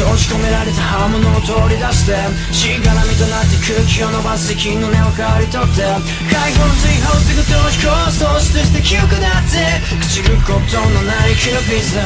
閉じ込められた刃物を取り出してしがらみとなって空気を伸ばす金の根を刈り取って解放の追放すぐと飛行喪失して記憶だって朽ちることのないキュービズ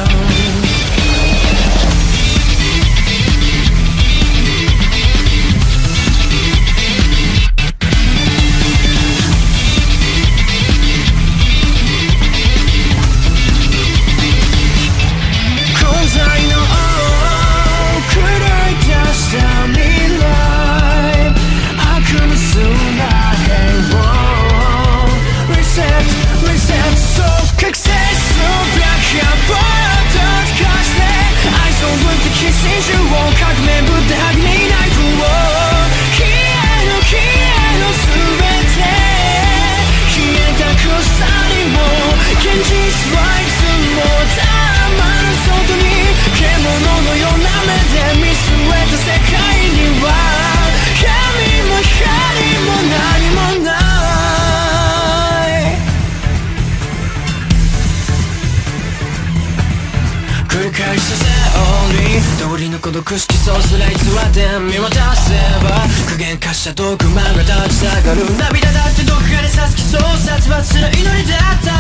繰り返したぜ Only 通りの孤独色そうすら偽って見渡せば苦言化した毒魔が立ち下がる。涙だってどこかで刺す気そう殺伐する祈りだった。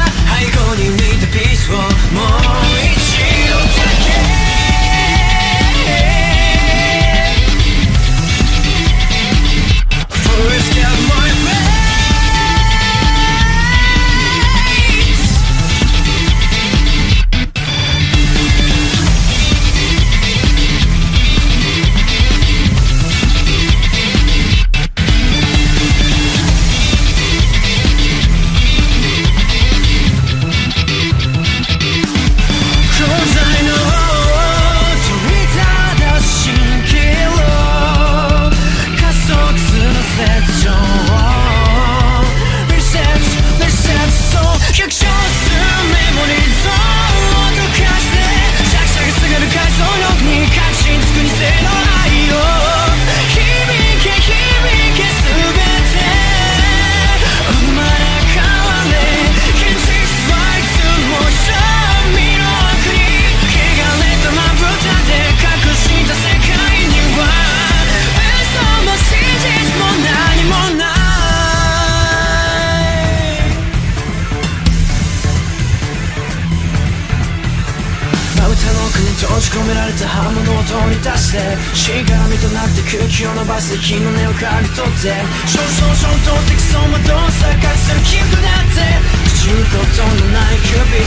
込められた刃物を通り出してしがらみとなって空気を伸ばす木の根を刈り取って少々衝動的走馬灯を探する気分だって朽ちることのない首